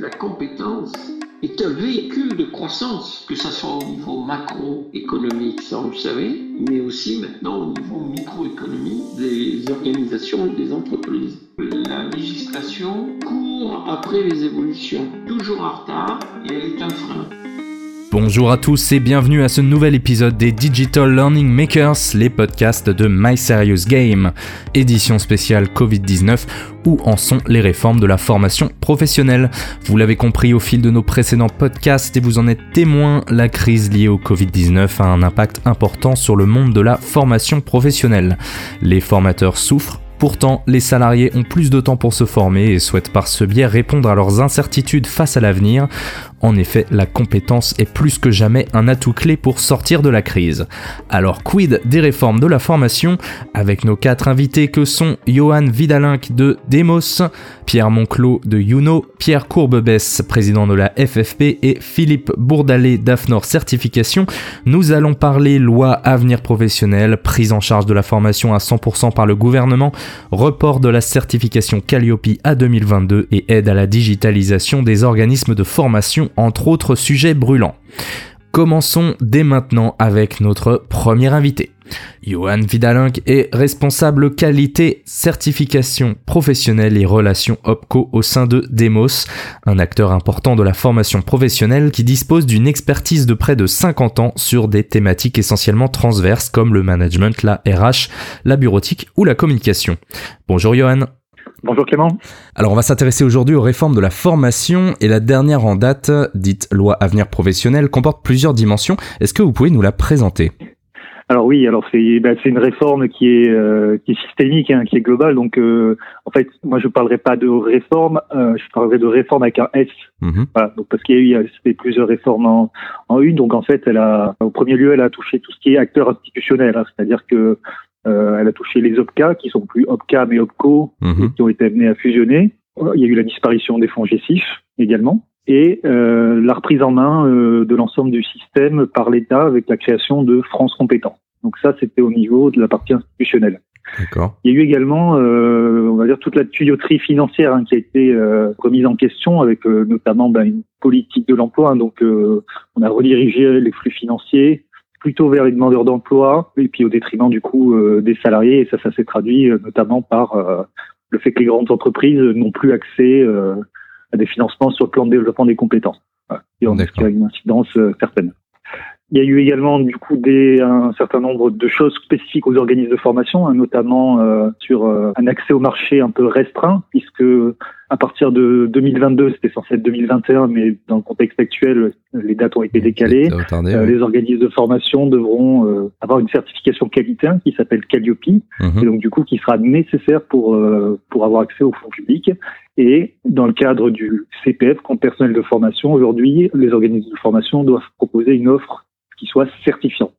la compétence est un véhicule de croissance, que ce soit au niveau macroéconomique, ça vous le savez, mais aussi maintenant au niveau microéconomique des organisations et des entreprises. La législation court après les évolutions, toujours en retard, et elle est un frein. Bonjour à tous et bienvenue à ce nouvel épisode des Digital Learning Makers, les podcasts de My Serious Game, édition spéciale Covid-19, où en sont les réformes de la formation professionnelle. Vous l'avez compris au fil de nos précédents podcasts et vous en êtes témoin, la crise liée au Covid-19 a un impact important sur le monde de la formation professionnelle. Les formateurs souffrent Pourtant, les salariés ont plus de temps pour se former et souhaitent par ce biais répondre à leurs incertitudes face à l'avenir. En effet, la compétence est plus que jamais un atout clé pour sortir de la crise. Alors quid des réformes de la formation? Avec nos quatre invités que sont Johan Vidalinck de Demos, Pierre Monclos de Youno, Pierre Courbebès, président de la FFP et Philippe Bourdalet d'AFNOR Certification. Nous allons parler loi avenir professionnel, prise en charge de la formation à 100% par le gouvernement, report de la certification Calliope à 2022 et aide à la digitalisation des organismes de formation entre autres sujets brûlants. Commençons dès maintenant avec notre premier invité. Johan Vidalink est responsable qualité, certification professionnelle et relations OPCO au sein de Demos, un acteur important de la formation professionnelle qui dispose d'une expertise de près de 50 ans sur des thématiques essentiellement transverses comme le management, la RH, la bureautique ou la communication. Bonjour Johan. Bonjour Clément. Alors on va s'intéresser aujourd'hui aux réformes de la formation et la dernière en date, dite loi avenir professionnel, comporte plusieurs dimensions. Est-ce que vous pouvez nous la présenter? Alors oui, alors c'est ben, c'est une réforme qui est euh, qui est systémique, hein, qui est globale. Donc euh, en fait, moi je parlerai pas de réforme, euh, je parlerai de réforme avec un S. Mhm. Voilà, donc parce qu'il y a eu plusieurs réformes en, en, une. Donc en fait, elle a au premier lieu, elle a touché tout ce qui est acteur institutionnel, hein, c'est-à-dire que euh, elle a touché les OPCA, qui sont plus OPCA mais OPCO, mhm. qui ont été amenés à fusionner. Il y a eu la disparition des fonds GESIF également et euh, la reprise en main euh, de l'ensemble du système par l'État avec la création de France Compétents. Donc ça, c'était au niveau de la partie institutionnelle. Il y a eu également, euh, on va dire, toute la tuyauterie financière hein, qui a été euh, remise en question avec euh, notamment ben, une politique de l'emploi. Hein. donc, on a redirigé les flux financiers plutôt vers les demandeurs d'emploi et puis au détriment du coup euh, des salariés. Et ça, ça s'est traduit euh, notamment par euh, le fait que les grandes entreprises n'ont plus accès à des financements sur le plan de développement des compétences. Et on a une incidence certaine. Il y a eu également du coup des, un certain nombre de choses spécifiques aux organismes de formation, hein, notamment euh, sur euh, un accès au marché un peu restreint, puisque à partir de 2022, c'était censé être 2021, mais dans le contexte actuel, les dates ont été décalées. Euh, les organismes de formation devront avoir une certification qualité qui s'appelle Calliope, mhm. et donc du coup qui sera nécessaire pour pour avoir accès aux fonds publics. Et dans le cadre du CPF, compte personnel de formation, aujourd'hui, les organismes de formation doivent proposer une offre qui soit certifiant.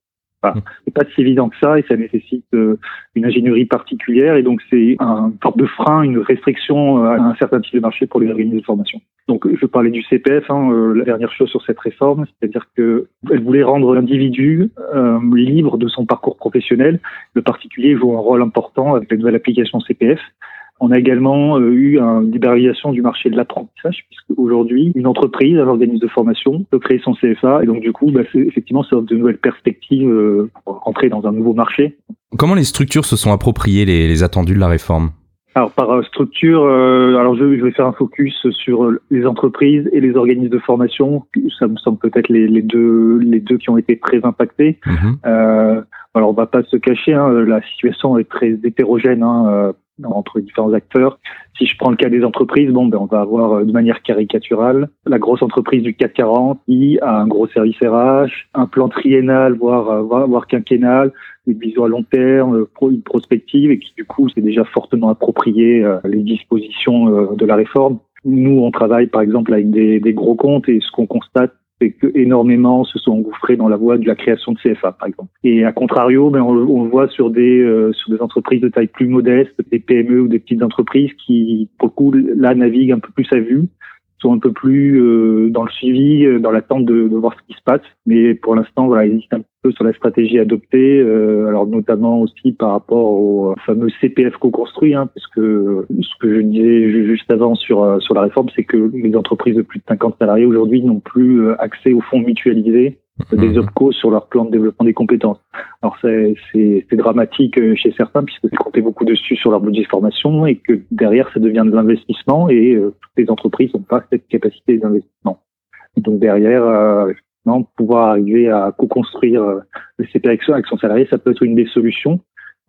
Enfin, mmh. c'est pas si évident que ça et ça nécessite euh, une ingénierie particulière et donc c'est un sorte de frein, une restriction à un certain type de marché pour les organismes de formation. Donc je parlais du CPF, hein, euh, la dernière chose sur cette réforme, c'est-à-dire que elle voulait rendre l'individu euh, libre de son parcours professionnel. Le particulier joue un rôle important avec la nouvelle application CPF on a également euh, eu une libéralisation du marché de l'apprentissage, puisque aujourd'hui, une entreprise, un organisme de formation, peut créer son CFA, et donc du coup, bah, effectivement, ça offre de nouvelles perspectives euh, pour entrer dans un nouveau marché. Comment les structures se sont appropriées les, attendus de la réforme? Alors par euh, structure, alors je, vais faire un focus sur les entreprises et les organismes de formation. Ça me semble peut-être les, deux les deux qui ont été très impactés. Mhm. alors on va pas se cacher, hein, la situation est très hétérogène. Hein, entre différents acteurs. Si je prends le cas des entreprises, bon, ben, on va avoir euh, de manière caricaturale la grosse entreprise du CAC 40 qui a un gros service RH, un plan triennal, voire, euh, voire, quinquennal, une vision à long terme, euh, une prospective et qui du coup s'est déjà fortement approprié les dispositions de la réforme. Nous, on travaille par exemple avec des, des gros comptes et ce qu'on constate, c'est que énormément se sont engouffrés dans la voie de la création de CFA, par exemple. Et à contrario, ben, on, on le voit sur des euh, sur des entreprises de taille plus modeste, des PME ou des petites entreprises qui, pour le coup, là naviguent un peu plus à vue, sont un peu plus euh, dans le suivi, euh, dans l'attente de, de, voir ce qui se passe. Mais pour l'instant, voilà, ils hésitent un peu sur la stratégie adoptée, euh, alors notamment aussi par rapport au fameux CPF co-construit, hein, parce que ce que je disais juste avant sur sur la réforme, c'est que les entreprises de plus de 50 salariés aujourd'hui n'ont plus accès aux fonds mutualisés des mhm. OPCO sur leur plan de développement des compétences. Alors c'est dramatique euh, chez certains puisque c'est compté beaucoup dessus sur leur budget de formation et que derrière ça devient de l'investissement et euh, toutes les entreprises n'ont pas cette capacité d'investissement. Donc derrière, euh, pouvoir arriver à co-construire euh, le CPA avec son salarié, ça peut être une des solutions.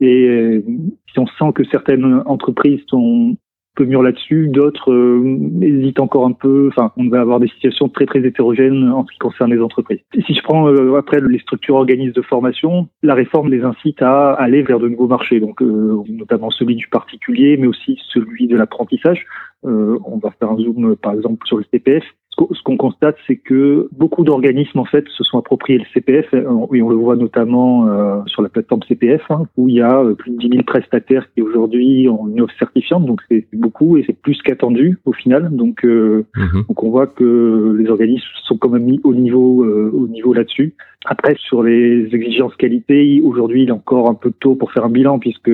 Et si on sent que certaines entreprises sont peu mûr là-dessus, d'autres euh, hésitent encore un peu. Enfin, on va avoir des situations très très hétérogènes en ce qui concerne les entreprises. si je prends euh, après les structures organismes de formation, la réforme les incite à aller vers de nouveaux marchés, donc euh, notamment celui du particulier, mais aussi celui de l'apprentissage. on va faire un zoom par exemple sur le CPF ce qu'on constate, c'est que beaucoup d'organismes en fait se sont appropriés le CPF et on le voit notamment euh, sur la plateforme CPF hein, où il y a euh, plus de 10 000 prestataires qui aujourd'hui ont une offre certifiante, donc c'est beaucoup et c'est plus qu'attendu au final. Donc, euh, mhm. donc on voit que les organismes sont quand même mis au niveau au niveau là-dessus. Après, sur les exigences qualité, aujourd'hui, il est encore un peu tôt pour faire un bilan, puisque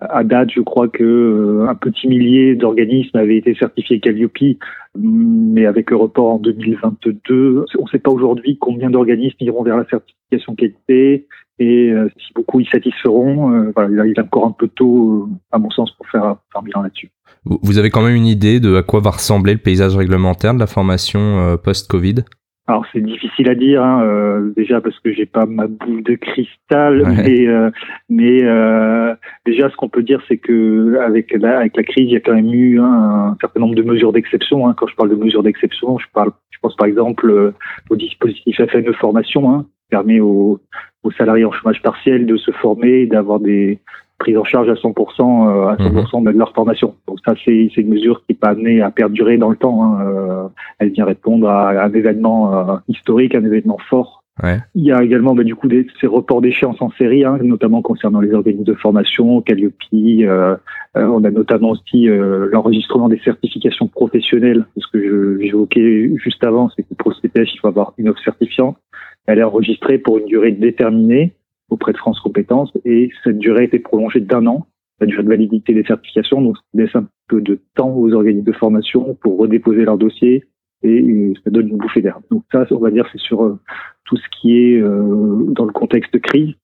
à date, je crois que un petit millier d'organismes avaient été certifiés Calliope, mais avec le report en 2022, on ne sait pas aujourd'hui combien d'organismes iront vers la certification qualité et euh, si beaucoup y satisferont. Euh, voilà, il est encore un peu tôt, euh, à mon sens, pour faire un bilan là-dessus. Vous avez quand même une idée de à quoi va ressembler le paysage réglementaire de la formation post-Covid? Alors c'est difficile à dire, hein, euh, déjà parce que j'ai pas ma boule de cristal, mais, euh, mais euh, déjà ce qu'on peut dire c'est que avec la, avec la crise, il y a quand même eu un certain nombre de mesures d'exception. Hein. Quand je parle de mesures d'exception, je parle, je pense par exemple au dispositif FNE formation, hein, qui permet aux, aux salariés en chômage partiel de se former, d'avoir des prise en charge à 100% euh, à 100% mhm. de leur formation. Donc ça, c'est une mesure qui n'est pas amenée à perdurer dans le temps. Hein. Euh, elle vient répondre à, un événement euh, historique, un événement fort. Ouais. Il y a également bah, du coup des, ces reports d'échéance en série, hein, notamment concernant les organismes de formation, Calliope. Euh, on a notamment aussi l'enregistrement des certifications professionnelles. Ce que j'évoquais juste avant, c'est que pour le CPH, il faut avoir une offre certifiante. Elle est enregistrée pour une durée déterminée auprès de France Compétences et cette durée a été prolongée d'un an, la durée de validité des certifications, donc ça laisse un peu de temps aux organismes de formation pour redéposer leur dossier et euh, ça donne une bouffée d'air. Donc ça, on va dire, c'est sur euh, tout ce qui est euh, dans le contexte de crise.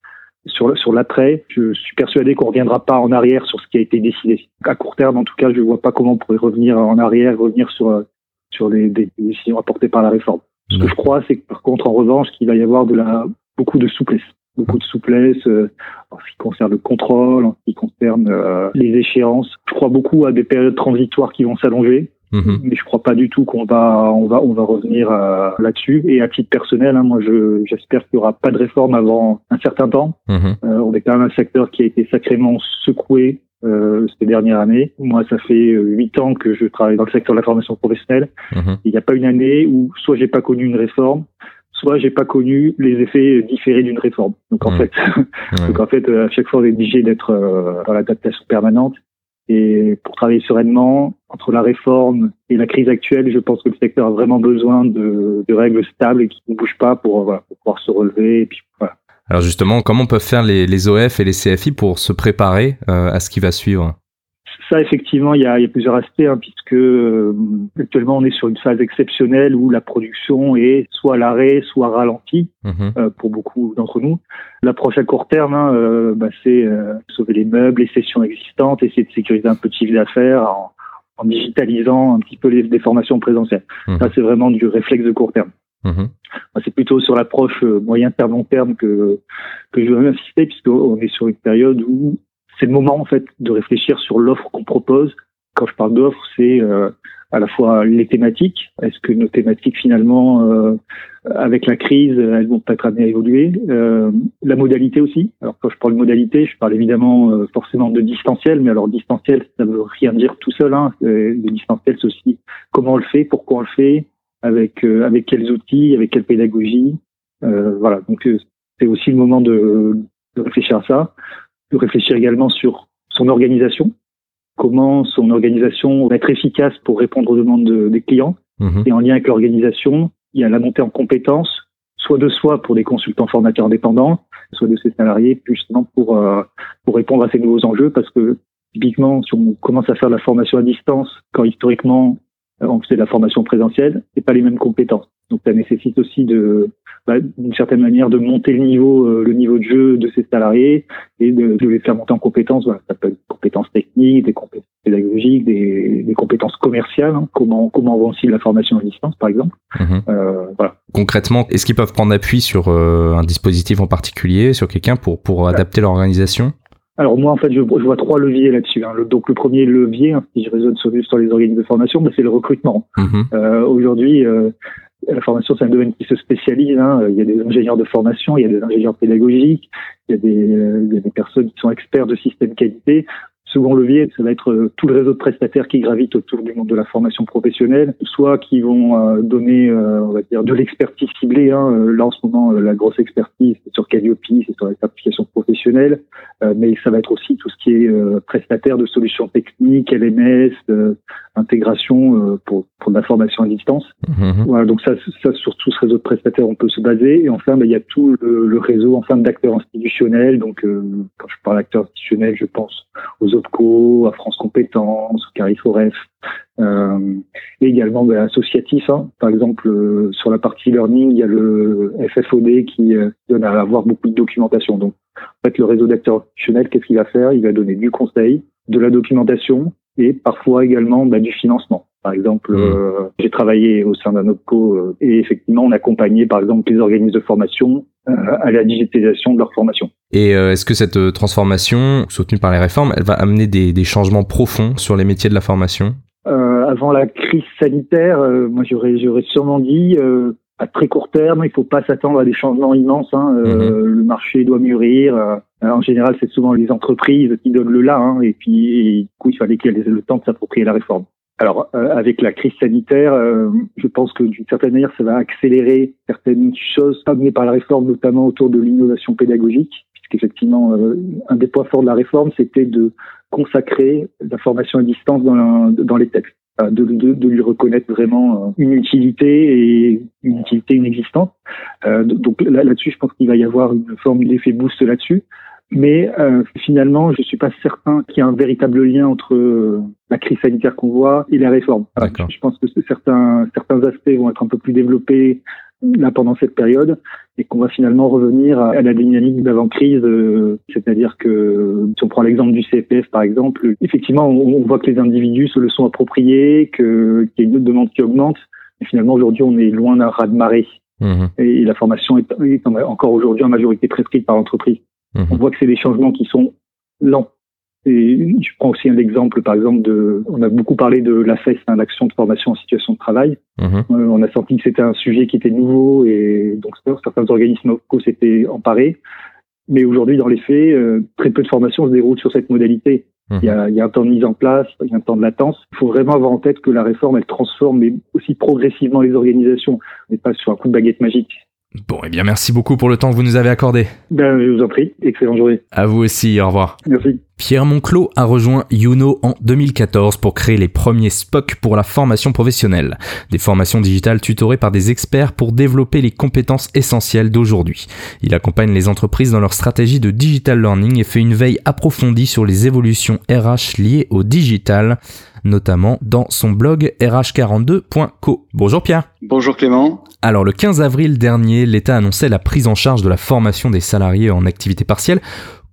Sur, sur l'après, je suis persuadé qu'on reviendra pas en arrière sur ce qui a été décidé. À court terme, en tout cas, je ne vois pas comment on pourrait revenir en arrière, revenir sur, sur les, décisions apportées par la réforme. Ce que je crois, c'est que par contre, en revanche, qu'il va y avoir de la, beaucoup de souplesse beaucoup de souplesse euh, en ce qui concerne le contrôle, en ce qui concerne euh, les échéances. Je crois beaucoup à des périodes transitoires qui vont s'allonger. Mhm. Mais je crois pas du tout qu'on va on va on va revenir euh, là-dessus. Et à titre personnel, hein, moi je j'espère qu'il y aura pas de réforme avant un certain temps. Mhm. on est quand même un secteur qui a été sacrément secoué euh, ces dernières années. Moi, ça fait huit ans que je travaille dans le secteur de la formation professionnelle. Mhm. Il n'y a pas une année où soit j'ai pas connu une réforme, soit j'ai pas connu les effets différés d'une réforme. Donc en fait, donc en fait, à chaque fois, on est obligé d'être euh, dans l'adaptation permanente. Et pour travailler sereinement, entre la réforme et la crise actuelle, je pense que le secteur a vraiment besoin de, de règles stables et qui ne bougent pas pour, voilà, pour pouvoir se relever. Et puis, voilà. Alors justement, comment peuvent faire les, les OF et les CFI pour se préparer euh, à ce qui va suivre? Ça, effectivement, il y a, il y a plusieurs aspects, hein, puisque euh, actuellement on est sur une phase exceptionnelle où la production est soit à l'arrêt, soit ralentie mhm. euh, pour beaucoup d'entre nous. L'approche à court terme, hein, euh, bah, c'est sauver les meubles, les sessions existantes, essayer de sécuriser un peu de chiffre d'affaires en, en, digitalisant un petit peu les, formations présentielles. Mhm. Ça, c'est vraiment du réflexe de court terme. Mhm. C'est plutôt sur l'approche moyen terme long terme que que je veux insister puisqu'on est sur une période où c'est le moment en fait de réfléchir sur l'offre qu'on propose. Quand je parle d'offre, c'est euh, à la fois les thématiques. Est-ce que nos thématiques finalement, euh, avec la crise, elles vont peut-être amener à évoluer? Euh, La modalité aussi. Alors quand je parle de modalité, je parle évidemment forcément de distanciel, mais alors distanciel, ça veut rien dire tout seul. Hein. Le distanciel, c'est aussi comment on le fait, pourquoi on le fait, avec avec quels outils, avec quelle pédagogie. voilà. Donc c'est aussi le moment de, de réfléchir à ça de réfléchir également sur son organisation. comment son organisation va être efficace pour répondre aux demandes des clients. Mhm. Et en lien avec l'organisation, il y a la montée en compétences, soit de soi pour des consultants formateurs indépendants, soit de ses salariés, justement pour, euh, pour répondre à ces nouveaux enjeux, parce que typiquement, si on commence à faire de la formation à distance, quand historiquement on faisait de la formation présentielle, c'est pas les mêmes compétences. Donc ça nécessite aussi de, bah, d'une certaine manière, de monter le niveau, euh, le niveau de jeu de ses salariés et de, de les faire monter en compétences. Voilà, ça peut être des compétences techniques, des compétences pédagogiques, des, des compétences commerciales. Hein. comment comment on vend aussi la formation à distance, par exemple. Mhm. Euh, voilà. Concrètement, est-ce qu'ils peuvent prendre appui sur euh, un dispositif en particulier, sur quelqu'un pour pour adapter leur organisation alors moi, en fait, je, vois trois leviers là-dessus. Hein. donc le premier levier, hein, si je raisonne sur, sur les organismes de formation, bah, c'est le recrutement. Mhm. Euh, Aujourd'hui, euh, la formation, c'est un domaine qui se spécialise. Hein. Il y a des ingénieurs de formation, il y a des ingénieurs pédagogiques, il y a des, euh, il y a des personnes qui sont experts de système qualité. Second levier, ça va être euh, tout le réseau de prestataires qui gravitent autour du monde de la formation professionnelle, soit qui vont euh, donner, euh, on va dire, de l'expertise ciblée. Hein. Là, en ce moment, la grosse expertise, c'est sur Calliope, c'est sur la certification professionnelle, mais ça va être aussi tout ce qui est prestataire de solutions techniques, LMS, intégration pour, pour la formation à distance. Mm-hmm. Voilà, donc ça, ça, sur tout ce réseau de prestataires, on peut se baser. Et enfin, ben, il y a tout le, le réseau enfin d'acteurs institutionnels. Donc, quand je parle d'acteurs institutionnels, je pense aux à France Compétences, Cariforef, euh, et également ben, associatif. Hein. Par exemple, euh, sur la partie learning, il y a le FFOD qui euh, donne à avoir beaucoup de documentation. Donc, en fait, le réseau d'acteurs institutionnels, qu'est-ce qu'il va faire? Il va donner du conseil, de la documentation et parfois également ben, du financement. Par exemple, mmh. euh, j'ai travaillé au sein d'un OPCO euh, et effectivement, on accompagnait par exemple les organismes de formation euh, à la digitalisation de leur formation. Et est-ce que cette transformation, soutenue par les réformes, elle va amener des, des changements profonds sur les métiers de la formation? Avant la crise sanitaire, moi j'aurais, j'aurais sûrement dit à très court terme, il ne faut pas s'attendre à des changements immenses. Hein. Mmh. Le marché doit mûrir. en général, c'est souvent les entreprises qui donnent le là, hein, et puis du coup, il fallait qu'elles aient le temps de s'approprier la réforme. Alors, euh, avec la crise sanitaire, euh, je pense que d'une certaine manière, ça va accélérer certaines choses amenées par la réforme, notamment autour de l'innovation pédagogique, puisqu'effectivement, euh, un des points forts de la réforme, c'était de consacrer la formation à distance dans, les textes, de, lui reconnaître vraiment une utilité et une utilité inexistante. donc là-dessus, je pense qu'il va y avoir une forme d'effet boost là-dessus. Mais euh, finalement, je suis pas certain qu'il y ait un véritable lien entre euh, la crise sanitaire qu'on voit et la réforme. Je pense que certains certains aspects vont être un peu plus développés là pendant cette période et qu'on va finalement revenir à, la dynamique d'avant-crise, euh, c'est-à-dire que si on prend l'exemple du CPF par exemple, effectivement on, voit que les individus se le sont appropriés, qu'il y a une demande qui augmente, mais finalement aujourd'hui on est loin d'un raz-de-marée. Mmh et la formation est, est encore aujourd'hui en majorité prescrite par l'entreprise. Mhm. On voit que c'est des changements qui sont lents. Et je prends aussi un exemple, par exemple, de, on a beaucoup parlé de l'AFES, hein, l'action de formation en situation de travail. Mhm. Euh, on a senti que c'était un sujet qui était nouveau et donc certains organismes s'étaient emparés. Mais aujourd'hui, dans les faits, euh, très peu de formations se déroulent sur cette modalité. Mhm. Il, y a, il y, a, un temps de mise en place, il y a un temps de latence. Il faut vraiment avoir en tête que la réforme, elle transforme, mais aussi progressivement les organisations. On n'est pas sur un coup de baguette magique. Bon, eh bien, merci beaucoup pour le temps que vous nous avez accordé. Ben, je vous en prie. Excellente journée. À vous aussi. Au revoir. Merci. Pierre Monclos a rejoint Youno en 2014 pour créer les premiers SPOC pour la formation professionnelle. Des formations digitales tutorées par des experts pour développer les compétences essentielles d'aujourd'hui. Il accompagne les entreprises dans leur stratégie de digital learning et fait une veille approfondie sur les évolutions RH liées au digital notamment dans son blog rh42.co. Bonjour Pierre. Bonjour Clément. Alors le 15 avril dernier, l'État annonçait la prise en charge de la formation des salariés en activité partielle.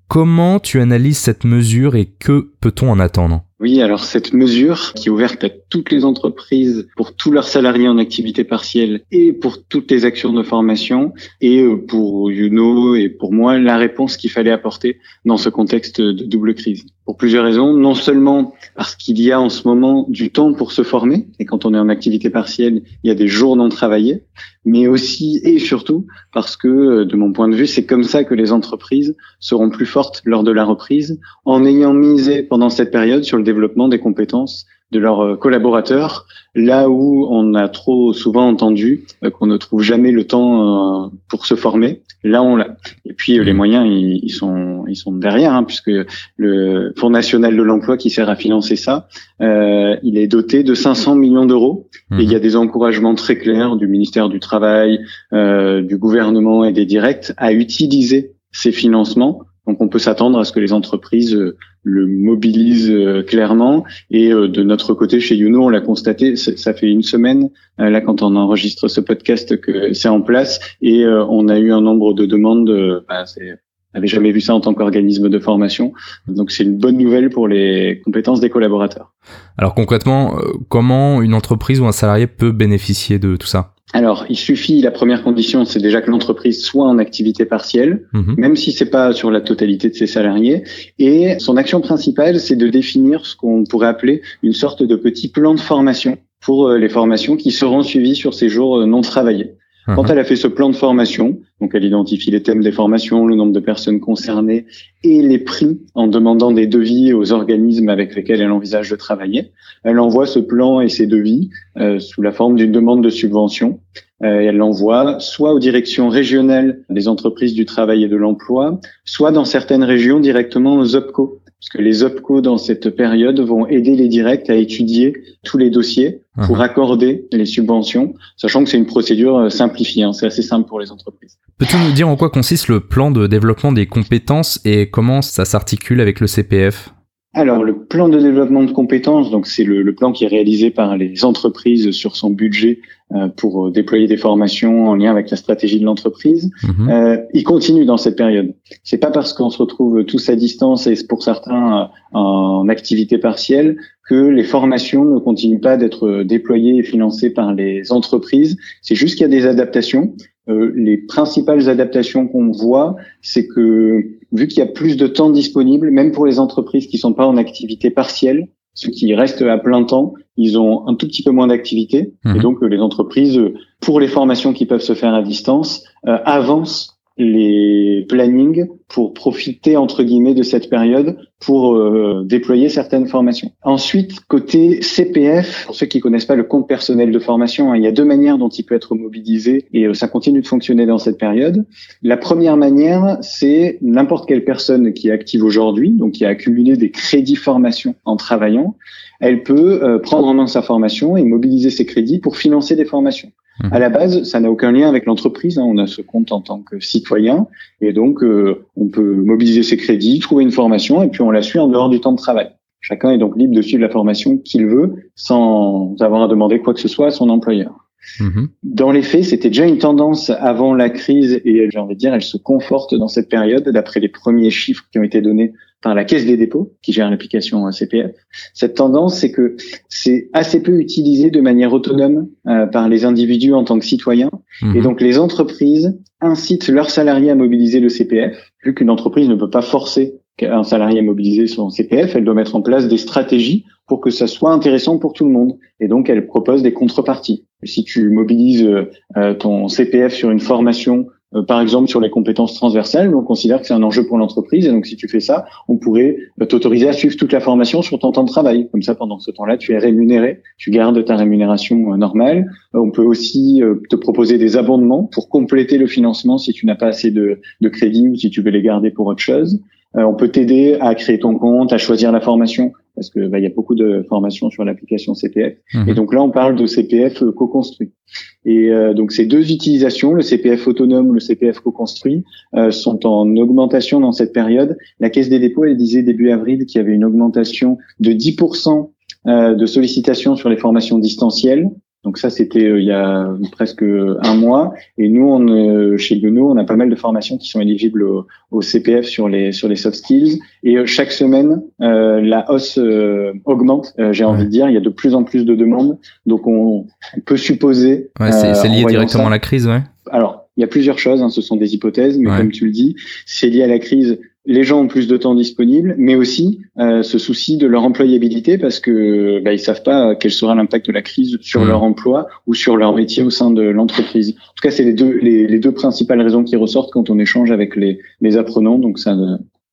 Comment tu analyses cette mesure et que peut-on en attendre? Oui, alors cette mesure qui est ouverte à toutes les entreprises pour tous leurs salariés en activité partielle et pour toutes les actions de formation et euh, pour Youno et pour moi la réponse qu'il fallait apporter dans ce contexte de double crise. Pour plusieurs raisons, non seulement parce qu'il y a en ce moment du temps pour se former et quand on est en activité partielle, il y a des jours non travaillés, mais aussi et surtout parce que euh, de mon point de vue, c'est comme ça que les entreprises seront plus fortes lors de la reprise en ayant misé pendant cette période sur le développement des compétences de leurs collaborateurs, là où on a trop souvent entendu qu'on ne trouve jamais le temps pour se former. Là, on l'a. Et puis les mmh. moyens, ils, sont ils sont derrière, hein, puisque le Fonds national de l'emploi qui sert à financer ça, euh, il est doté de 500 millions d'euros. Et il y a mmh. des encouragements très clairs du ministère du Travail, euh, du gouvernement et des directs à utiliser ces financements. Donc, on peut s'attendre à ce que les entreprises euh, le mobilisent euh, clairement. Et euh, de notre côté, chez Youno, on l'a constaté, ça fait une semaine, là, quand on enregistre ce podcast, que c'est en place. Et on a eu un nombre de demandes, bah, n'avait jamais vu ça en tant qu'organisme de formation. Donc c'est une bonne nouvelle pour les compétences des collaborateurs. Alors concrètement, comment une entreprise ou un salarié peut bénéficier de tout ça? Alors, il suffit, la première condition, c'est déjà que l'entreprise soit en activité partielle, mhm. même si c'est pas sur la totalité de ses salariés. Et son action principale, c'est de définir ce qu'on pourrait appeler une sorte de petit plan de formation pour euh, les formations qui seront suivies sur ces jours euh, non travaillés. Quand mhm. elle a fait ce plan de formation, donc elle identifie les thèmes des formations, le nombre de personnes concernées et les prix en demandant des devis aux organismes avec lesquels elle envisage de travailler. Elle envoie ce plan et ses devis euh, sous la forme d'une demande de subvention. Euh, elle l'envoie soit aux directions régionales des entreprises du travail et de l'emploi, soit dans certaines régions directement aux OPCO, parce que les OPCO dans cette période vont aider les directs à étudier tous les dossiers pour accorder les subventions, sachant que c'est une procédure euh, simplifiée, hein, c'est assez simple pour les entreprises. Peux-tu nous dire en quoi consiste le plan de développement des compétences et comment ça s'articule avec le CPF alors, le plan de développement de compétences, donc c'est le, plan qui est réalisé par les entreprises sur son budget euh, pour euh, déployer des formations en lien avec la stratégie de l'entreprise. Mhm. Euh, il continue dans cette période. C'est pas parce qu'on se retrouve tous à distance et pour certains en activité partielle que les formations ne continuent pas d'être déployées et financées par les entreprises. C'est juste qu'il y a des adaptations. Euh, les principales adaptations qu'on voit, c'est que vu qu'il y a plus de temps disponible, même pour les entreprises qui sont pas en activité partielle, ceux qui restent à plein temps, ils ont un tout petit peu moins d'activité. Et mhm. donc, les entreprises, pour les formations qui peuvent se faire à distance, euh, avancent les plannings pour profiter entre guillemets de cette période pour euh, déployer certaines formations. Ensuite, côté CPF, pour ceux qui connaissent pas le compte personnel de formation, hein, il y a deux manières dont il peut être mobilisé et euh, ça continue de fonctionner dans cette période. La première manière, c'est n'importe quelle personne qui est active aujourd'hui, donc qui a accumulé des crédits formation en travaillant, elle peut euh, prendre en main sa formation et mobiliser ses crédits pour financer des formations. À la base, ça n'a aucun lien avec l'entreprise. Hein. On a ce compte en tant que citoyen et donc euh, on peut mobiliser ses crédits, trouver une formation et puis on la suit en dehors du temps de travail. Chacun est donc libre de suivre la formation qu'il veut sans avoir à demander quoi que ce soit à son employeur. Mhm. Dans les faits, c'était déjà une tendance avant la crise et j'ai envie de dire, elle se conforte dans cette période d'après les premiers chiffres qui ont été donnés par la Caisse des dépôts, qui gère l'application CPF. Cette tendance, c'est que c'est assez peu utilisé de manière autonome euh, par les individus en tant que citoyens. Mhm. Et donc, les entreprises incitent leurs salariés à mobiliser le CPF, vu qu'une entreprise ne peut pas forcer un salarié à mobiliser son CPF, elle doit mettre en place des stratégies pour que ça soit intéressant pour tout le monde. Et donc, elle propose des contreparties. Si tu mobilises euh, ton CPF sur une formation euh, par exemple sur les compétences transversales, on considère que c'est un enjeu pour l'entreprise et donc si tu fais ça, on pourrait euh, t'autoriser à suivre toute la formation sur ton temps de travail. Comme ça, pendant ce temps-là, tu es rémunéré, tu gardes ta rémunération euh, normale. On peut aussi te proposer des abondements pour compléter le financement si tu n'as pas assez de, de crédit ou si tu veux les garder pour autre chose. On peut t'aider à créer ton compte, à choisir la formation parce que bah, il y a beaucoup de formations sur l'application CPF. Mhm. Et donc là, on parle de CPF euh, co-construit. Et euh, donc ces deux utilisations, le CPF autonome, le CPF co-construit, euh, sont en augmentation dans cette période. La Caisse des dépôts, elle disait début avril qu'il y avait une augmentation de 10% de sollicitations sur les formations distancielles donc ça, c'était euh, il y a presque un mois. Et nous, on, euh, chez Guno, on a pas mal de formations qui sont éligibles au, CPF sur les sur les soft skills. Et euh, chaque semaine, la hausse augmente. J'ai envie de dire, il y a de plus en plus de demandes. Donc on, peut supposer. Ouais, c'est lié directement à la crise, ouais. Alors, il y a plusieurs choses. Hein, ce sont des hypothèses, mais comme tu le dis, c'est lié à la crise les gens ont plus de temps disponible, mais aussi euh, ce souci de leur employabilité parce que bah, ils savent pas quel sera l'impact de la crise sur mmh. leur emploi ou sur leur métier au sein de l'entreprise. En tout cas, c'est les deux les, deux principales raisons qui ressortent quand on échange avec les, les apprenants. Donc ça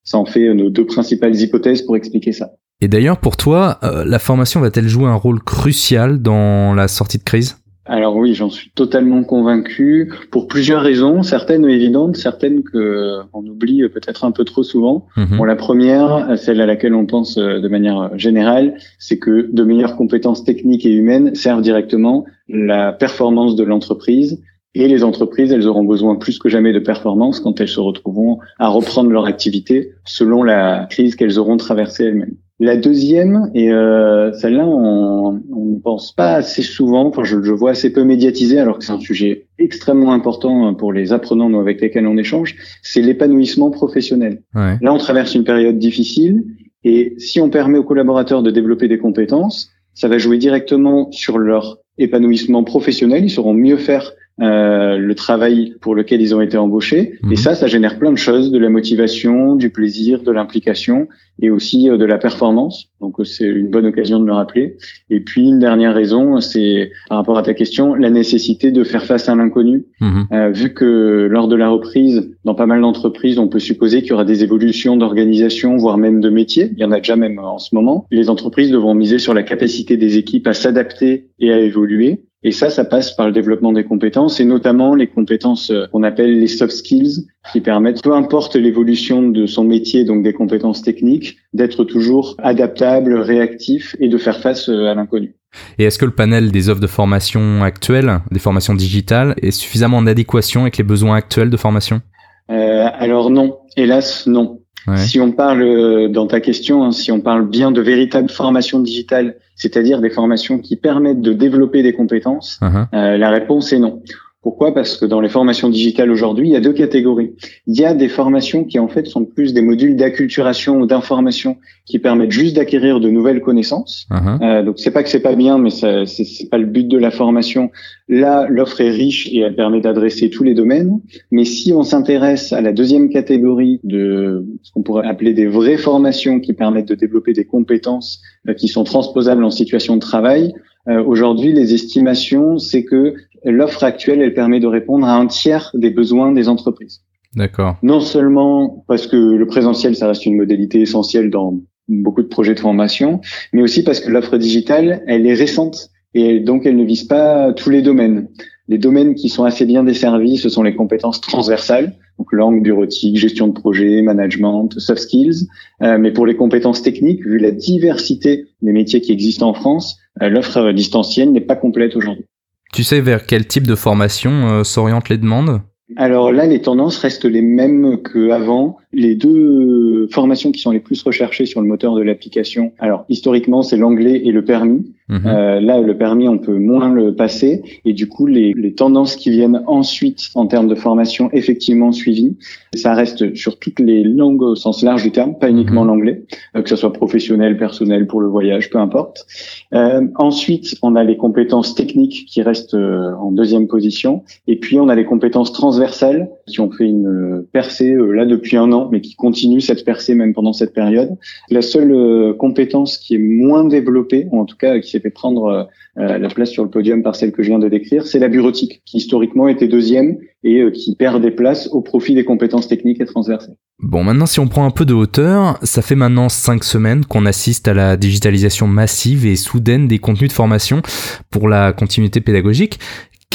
ça en fait nos deux principales hypothèses pour expliquer ça. Et d'ailleurs, pour toi, la formation va-t-elle jouer un rôle crucial dans la sortie de crise? Alors oui, j'en suis totalement convaincu pour plusieurs raisons, certaines évidentes, certaines que on oublie peut-être un peu trop souvent. Mhm. Bon, la première, celle à laquelle on pense euh, de manière générale, c'est que de meilleures compétences techniques et humaines servent directement la performance de l'entreprise. Et les entreprises, elles auront besoin plus que jamais de performance quand elles se retrouveront à reprendre leur activité selon la crise qu'elles auront traversée elles-mêmes. La deuxième, et euh, celle-là, on ne pense pas assez souvent, enfin, je, je vois assez peu médiatisé, alors que c'est un sujet extrêmement important pour les apprenants nous, avec lesquels on échange, c'est l'épanouissement professionnel. Là, on traverse une période difficile, et si on permet aux collaborateurs de développer des compétences, ça va jouer directement sur leur épanouissement professionnel, ils sauront mieux faire euh, le travail pour lequel ils ont été embauchés. Et mhm. ça, ça génère plein de choses, de la motivation, du plaisir, de l'implication et aussi euh, de la performance. Donc euh, c'est une bonne occasion de le rappeler. Et puis une dernière raison, c'est par rapport à ta question, la nécessité de faire face à l'inconnu. Mhm. vu que lors de la reprise, dans pas mal d'entreprises, on peut supposer qu'il y aura des évolutions d'organisation, voire même de métier. Il y en a déjà même en ce moment. Les entreprises devront miser sur la capacité des équipes à s'adapter et à évoluer. Et ça, ça passe par le développement des compétences et notamment les compétences euh, qu'on appelle les soft skills qui permettent, peu importe l'évolution de son métier, donc des compétences techniques, d'être toujours adaptable, réactif et de faire face euh, à l'inconnu. Et est-ce que le panel des offres de formation actuelles, des formations digitales, est suffisamment en adéquation avec les besoins actuels de formation? Euh, Alors non, hélas non. Si on parle, euh, dans ta question, hein, si on parle bien de véritable formation digitale, c'est-à-dire des formations qui permettent de développer des compétences, uh-huh. euh, la réponse est non. Pourquoi? Parce que dans les formations digitales aujourd'hui, il y a deux catégories. Il y a des formations qui en fait sont plus des modules d'acculturation ou d'information qui permettent juste d'acquérir de nouvelles connaissances. Uh-huh. Euh, donc c'est pas que c'est pas bien, mais c'est c'est pas le but de la formation. Là, l'offre est riche et elle permet d'adresser tous les domaines. Mais si on s'intéresse à la deuxième catégorie de ce qu'on pourrait appeler des vraies formations qui permettent de développer des compétences euh, qui sont transposables en situation de travail, euh, Aujourd'hui, les estimations, c'est que l'offre actuelle, elle permet de répondre à un tiers des besoins des entreprises. D'accord. Non seulement parce que le présentiel, ça reste une modalité essentielle dans beaucoup de projets de formation, mais aussi parce que l'offre digitale, elle est récente et donc elle ne vise pas tous les domaines. Les domaines qui sont assez bien desservis, ce sont les compétences transversales, donc langue, bureautique, gestion de projet, management, soft skills. Euh, mais pour les compétences techniques, vu la diversité des métiers qui existent en France, euh, l'offre distancielle n'est pas complète aujourd'hui. Tu sais vers quel type de formation euh, s'orientent les demandes? Alors là, les tendances restent les mêmes qu'avant. Les deux formations qui sont les plus recherchées sur le moteur de l'application, alors historiquement, c'est l'anglais et le permis. Mhm. Euh, là, le permis, on peut moins le passer. Et du coup, les, les, tendances qui viennent ensuite en termes de formation effectivement suivies, ça reste sur toutes les langues au sens large du terme, pas uniquement mhm. l'anglais, euh, que ce soit professionnel, personnel, pour le voyage, peu importe. Euh, ensuite, on a les compétences techniques qui restent euh, en deuxième position. Et puis, on a les compétences transversales qui ont fait une percée là depuis un an, mais qui continuent cette percée même pendant cette période. La seule compétence qui est moins développée, ou en tout cas qui fait prendre euh, la place sur le podium par celle que je viens de décrire, c'est la bureautique, qui historiquement était deuxième et euh, qui perd des places au profit des compétences techniques et transversales. Bon, maintenant, si on prend un peu de hauteur, ça fait maintenant cinq semaines qu'on assiste à la digitalisation massive et soudaine des contenus de formation pour la continuité pédagogique.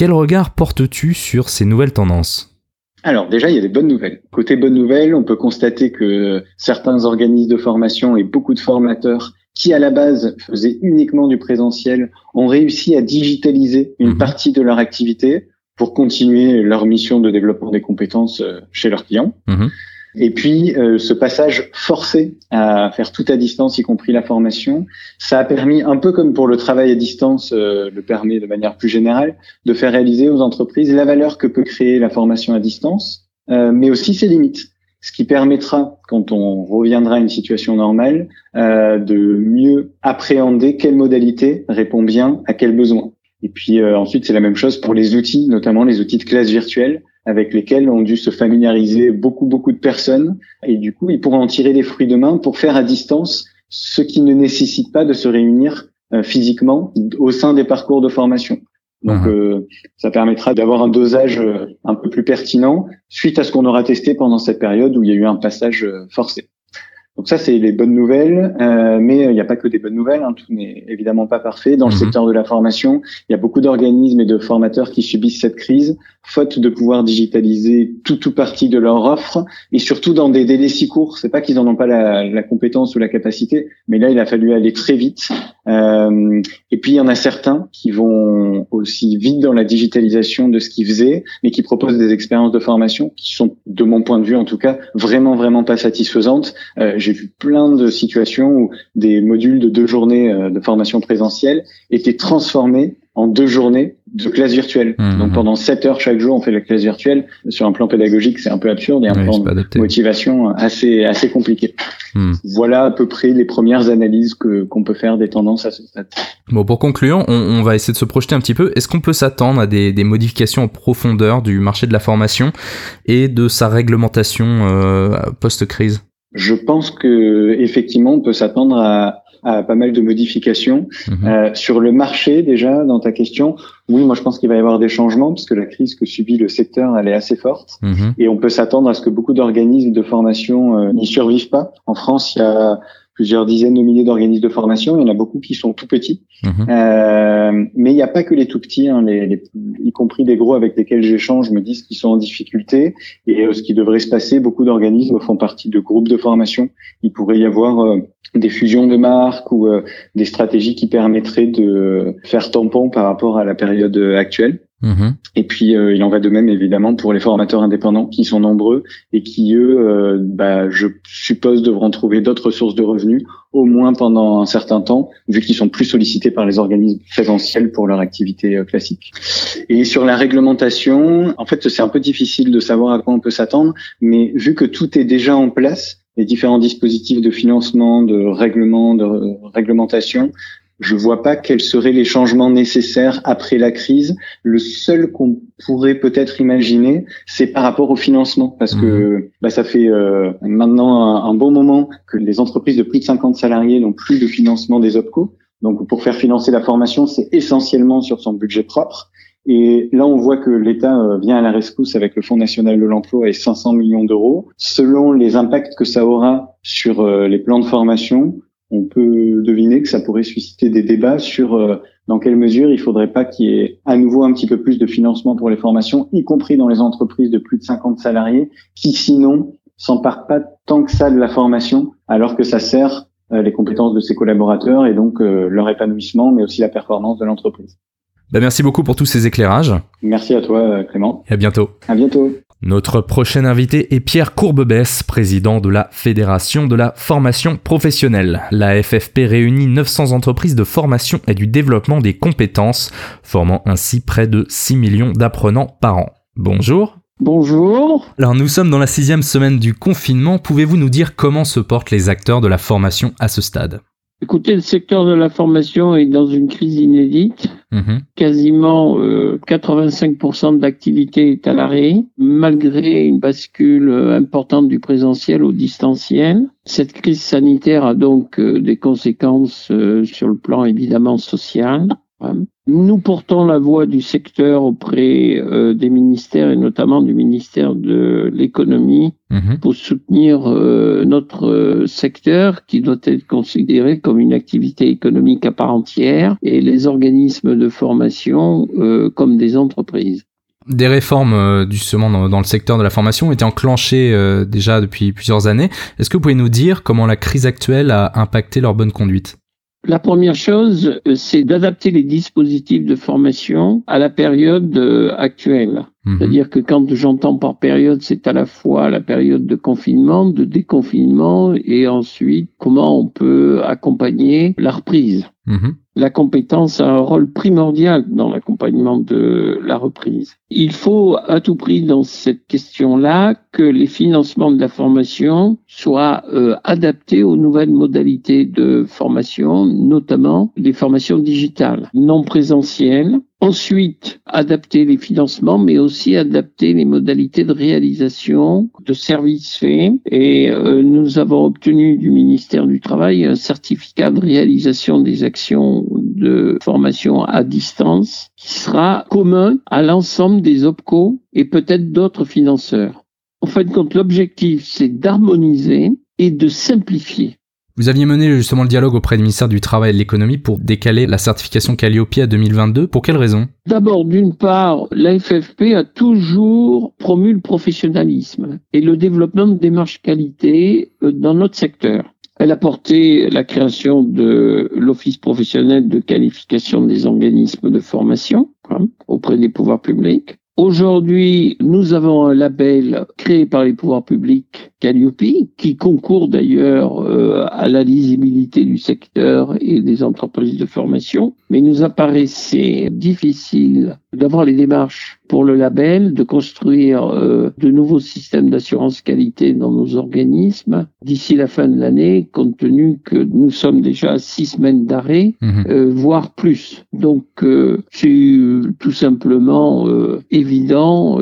Quel regard portes-tu sur ces nouvelles tendances? Alors déjà, il y a des bonnes nouvelles. Côté bonnes nouvelles, on peut constater que certains organismes de formation et beaucoup de formateurs qui à la base faisaient uniquement du présentiel ont réussi à digitaliser une mhm. partie de leur activité pour continuer leur mission de développement des compétences euh, chez leurs clients. Mhm. Et puis, euh, ce passage forcé à faire tout à distance, y compris la formation, ça a permis, un peu comme pour le travail à distance euh, le permet de manière plus générale, de faire réaliser aux entreprises la valeur que peut créer la formation à distance, mais aussi ses limites ce qui permettra, quand on reviendra à une situation normale, euh, de mieux appréhender quelle modalité répond bien à quel besoin. Et puis euh, ensuite, c'est la même chose pour les outils, notamment les outils de classe virtuelle, avec lesquels ont dû se familiariser beaucoup, beaucoup de personnes. Et du coup, ils pourront en tirer des fruits demain pour faire à distance ce qui ne nécessite pas de se réunir euh, physiquement au sein des parcours de formation. Donc, euh, ça permettra d'avoir un dosage euh, un peu plus pertinent suite à ce qu'on aura testé pendant cette période où il y a eu un passage euh, forcé. Donc ça, c'est les bonnes nouvelles, euh, mais il n'y a pas que des bonnes nouvelles. Hein. Tout n'est évidemment pas parfait. Dans le mhm. secteur de la formation, il y a beaucoup d'organismes et de formateurs qui subissent cette crise, faute de pouvoir digitaliser tout ou partie de leur offre, et surtout dans des délais si courts. C'est pas qu'ils en ont pas la, la, compétence ou la capacité, mais là, il a fallu aller très vite. Euh, et puis, il y en a certains qui vont aussi vite dans la digitalisation de ce qu'ils faisaient, mais qui proposent des expériences de formation qui sont, de mon point de vue en tout cas, vraiment, vraiment pas satisfaisantes. Euh, j'ai vu plein de situations où des modules de deux journées euh, de formation présentielle étaient transformés en deux journées de classe virtuelle. Mmh. Donc pendant sept heures chaque jour, on fait la classe virtuelle. Sur un plan pédagogique, c'est un peu absurde et un plan de motivation assez assez compliqué. Mmh. Voilà à peu près les premières analyses que qu'on peut faire des tendances à ce stade. Bon, pour conclure, on, on va essayer de se projeter un petit peu. Est-ce qu'on peut s'attendre à des, des, modifications en profondeur du marché de la formation et de sa réglementation euh, post-crise? Je pense que effectivement, on peut s'attendre à à pas mal de modifications. Mhm. Euh, sur le marché, déjà, dans ta question, oui, moi je pense qu'il va y avoir des changements parce que la crise que subit le secteur, elle est assez forte. Mhm. Et on peut s'attendre à ce que beaucoup d'organismes de formation euh, n'y survivent pas. En France, il y a plusieurs dizaines de milliers d'organismes de formation. Il y en a beaucoup qui sont tout petits. Mhm. Euh, mais il n'y a pas que les tout petits, hein, les, les, y compris des gros avec lesquels j'échange me disent qu'ils sont en difficulté. Et euh, ce qui devrait se passer, beaucoup d'organismes font partie de groupes de formation. Il pourrait y avoir euh, des fusions de marques ou euh, des stratégies qui permettraient de faire tampon par rapport à la période actuelle. Mhm. Et puis euh, il en va de même évidemment pour les formateurs indépendants qui sont nombreux et qui eux, euh, bah, je suppose, devront trouver d'autres sources de revenus au moins pendant un certain temps, vu qu'ils sont plus sollicités par les organismes présentiels pour leur activité euh, classique. Et sur la réglementation, en fait, c'est un peu difficile de savoir à quoi on peut s'attendre, mais vu que tout est déjà en place, les différents dispositifs de financement, de règlement, de réglementation, je vois pas quels seraient les changements nécessaires après la crise. Le seul qu'on pourrait peut-être imaginer, c'est par rapport au financement, parce que mhm. bah, ça fait euh, maintenant un, bon moment que les entreprises de plus de 50 salariés n'ont plus de financement des OPCO. Donc, pour faire financer la formation, c'est essentiellement sur son budget propre. Et là, on voit que l'État euh, vient à la rescousse avec le Fonds national de l'emploi et 500 millions d'euros. Selon les impacts que ça aura sur euh, les plans de formation, on peut deviner que ça pourrait susciter des débats sur euh, dans quelle mesure il faudrait pas qu'il y ait à nouveau un petit peu plus de financement pour les formations, y compris dans les entreprises de plus de 50 salariés, qui sinon s'emparent pas tant que ça de la formation, alors que ça sert euh, les compétences de ses collaborateurs et donc euh, leur épanouissement, mais aussi la performance de l'entreprise. Bah merci beaucoup pour tous ces éclairages. Merci à toi Clément. Et à bientôt. À bientôt. Notre prochain invité est Pierre Courbebès, président de la Fédération de la formation professionnelle. La FFP réunit 900 entreprises de formation et du développement des compétences, formant ainsi près de 6 millions d'apprenants par an. Bonjour. Bonjour. Alors nous sommes dans la sixième semaine du confinement. Pouvez-vous nous dire comment se portent les acteurs de la formation à ce stade? Écoutez, le secteur de la formation est dans une crise inédite. Mhm. Quasiment 85% euh, de l'activité est à l'arrêt, malgré une bascule euh, importante du présentiel au distanciel. Cette crise sanitaire a donc euh, des conséquences sur le plan évidemment social. Nous portons la voix du secteur auprès euh, des ministères et notamment du ministère de l'économie mhm. pour soutenir euh, notre euh, secteur qui doit être considéré comme une activité économique à part entière et les organismes de formation comme des entreprises. Des réformes justement dans, dans, le secteur de la formation ont été enclenchées déjà depuis plusieurs années. Est-ce que vous pouvez nous dire comment la crise actuelle a impacté leur bonne conduite? La première chose, euh, c'est d'adapter les dispositifs de formation à la période euh, actuelle. Mhm. C'est-à-dire que quand j'entends par période, c'est à la fois la période de confinement, de déconfinement et ensuite comment on peut accompagner la reprise. Mhm. La compétence a un rôle primordial dans l'accompagnement de la reprise. Il faut à tout prix dans cette question-là que les financements de la formation soient euh, adaptés aux nouvelles modalités de formation, notamment les formations digitales, non présentielles, Ensuite, adapter les financements, mais aussi adapter les modalités de réalisation de services faits. Et euh, nous avons obtenu du ministère du Travail un certificat de réalisation des actions de formation à distance qui sera commun à l'ensemble des OPCO et peut-être d'autres financeurs. En fait, quand l'objectif, c'est d'harmoniser et de simplifier. Vous aviez mené justement le dialogue auprès du ministère du Travail et de l'Économie pour décaler la certification Calliope à 2022. Pour quelles raisons D'abord, d'une part, la FFP a toujours promu le professionnalisme et le développement de démarches qualité euh, dans notre secteur. Elle a porté la création de l'Office professionnel de qualification des organismes de formation hein, auprès des pouvoirs publics. Aujourd'hui, nous avons un label créé par les pouvoirs publics, Calliope, qui concourt d'ailleurs euh, à la lisibilité du secteur et des entreprises de formation. Mais il nous apparaissait difficile d'avoir les démarches pour le label, de construire euh, de nouveaux systèmes d'assurance qualité dans nos organismes d'ici la fin de l'année, compte tenu que nous sommes déjà à six semaines d'arrêt, mhm. euh, voire plus. Donc euh, c'est tout simplement évident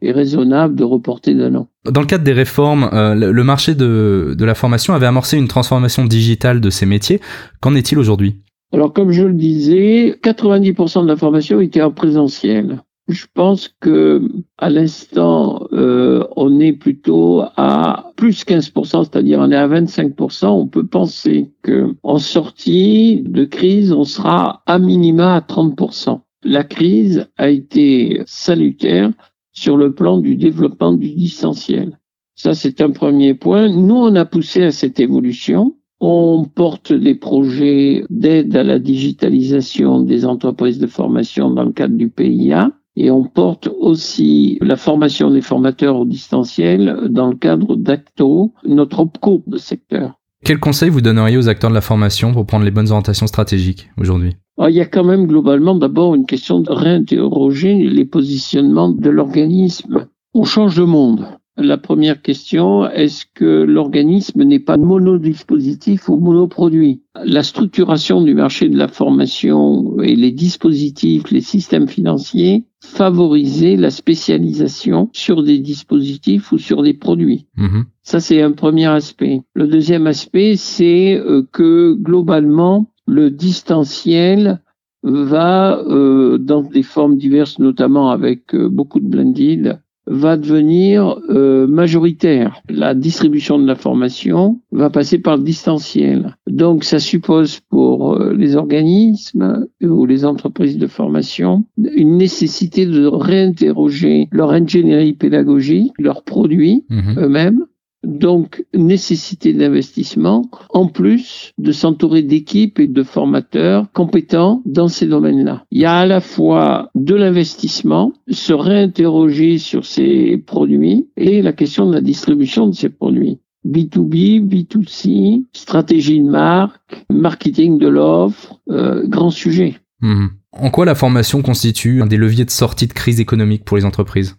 et raisonnable de reporter d'un an. Dans le cadre des réformes, le marché de, de la formation avait amorcé une transformation digitale de ces métiers. Qu'en est-il aujourd'hui? Alors, comme je le disais, 90% de la formation était en présentiel. Je pense que à l'instant, euh, on est plutôt à plus 15%, c'est-à-dire on est à 25%. On peut penser que en sortie de crise, on sera à minima à 30%. La crise a été salutaire sur le plan du développement du distanciel. Ça, c'est un premier point. Nous, on a poussé à cette évolution. On porte des projets d'aide à la digitalisation des entreprises de formation dans le cadre du PIA. Et on porte aussi la formation des formateurs au distanciel dans le cadre d'ACTO, notre OPCO de secteur. Quel conseil vous donneriez aux acteurs de la formation pour prendre les bonnes orientations stratégiques aujourd'hui? Ah, il y a quand même globalement d'abord une question de réinterroger les positionnements de l'organisme. On change de monde. La première question, est-ce que l'organisme n'est pas monodispositif ou monoproduit? La structuration du marché de la formation et les dispositifs, les systèmes financiers favorisaient la spécialisation sur des dispositifs ou sur des produits. Mhm. Ça, c'est un premier aspect. Le deuxième aspect, c'est euh, que globalement, le distanciel va, euh, dans des formes diverses, notamment avec euh, beaucoup de blended, va devenir euh, majoritaire. La distribution de l'information va passer par le distanciel. Donc ça suppose pour euh, les organismes ou les entreprises de formation une nécessité de réinterroger leur ingénierie pédagogique, leurs produits mhm. eux-mêmes, donc nécessité d'investissement, en plus de s'entourer d'équipes et de formateurs compétents dans ces domaines-là. Il y a à la fois de l'investissement, se réinterroger sur ces produits et la question de la distribution de ces produits. B2B, B2C, stratégie de marque, marketing de l'offre, euh, grand sujet. Mhm. En quoi la formation constitue un des leviers de sortie de crise économique pour les entreprises?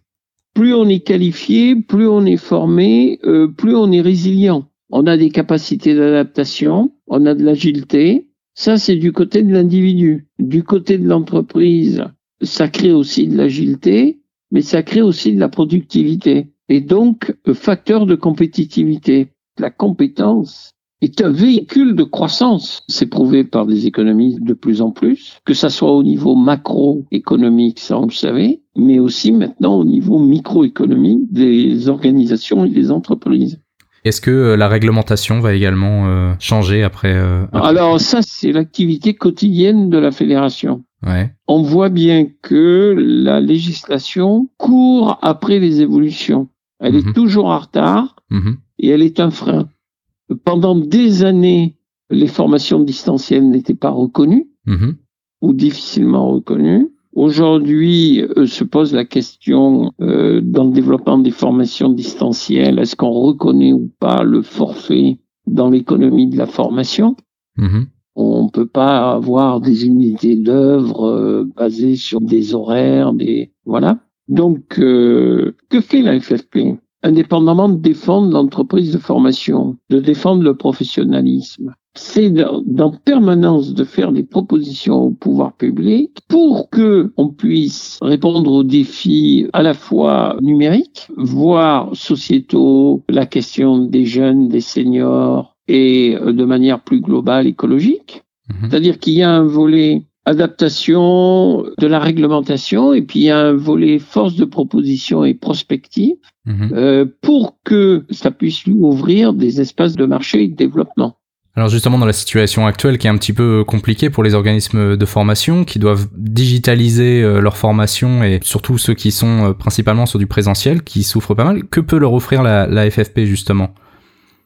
Plus on est qualifié, plus on est formé, euh, plus on est résilient. On a des capacités d'adaptation, on a de l'agilité. Ça, c'est du côté de l'individu. Du côté de l'entreprise, ça crée aussi de l'agilité, mais ça crée aussi de la productivité. Et donc, facteur de compétitivité. La compétence est un véhicule de croissance. C'est prouvé par des économies de plus en plus, que ça soit au niveau macroéconomique, ça on le savait, mais aussi maintenant au niveau microéconomique des organisations et des entreprises. Est-ce que euh, la réglementation va également euh, changer après, euh, après, Alors ça, c'est l'activité quotidienne de la fédération. Ouais. On voit bien que la législation court après les évolutions. Elle est mhm. toujours en retard mhm. et elle est un frein. Pendant des années, les formations distancielles n'étaient pas reconnues mhm. ou difficilement reconnues. Aujourd'hui, euh, se pose la question euh, dans le développement des formations distancielles, est-ce qu'on reconnaît ou pas le forfait dans l'économie de la formation? Mhm. On ne peut pas avoir des unités d'œuvre euh, basées sur des horaires, des voilà. Donc, que fait la FFP indépendamment de défendre l'entreprise de formation, de défendre le professionnalisme. C'est dans permanence de faire des propositions au pouvoir public pour que on puisse répondre aux défis à la fois numériques, voire sociétaux, la question des jeunes, des seniors et euh, de manière plus globale écologique. Mhm. C'est-à-dire qu'il y a un volet adaptation de la réglementation, et puis il y a un volet force de proposition et prospective mhm. euh, pour que ça puisse lui ouvrir des espaces de marché et de développement. Alors justement dans la situation actuelle qui est un petit peu compliquée pour les organismes de formation qui doivent digitaliser euh, leur formation et surtout ceux qui sont euh, principalement sur du présentiel qui souffrent pas mal, que peut leur offrir la, la FFP justement?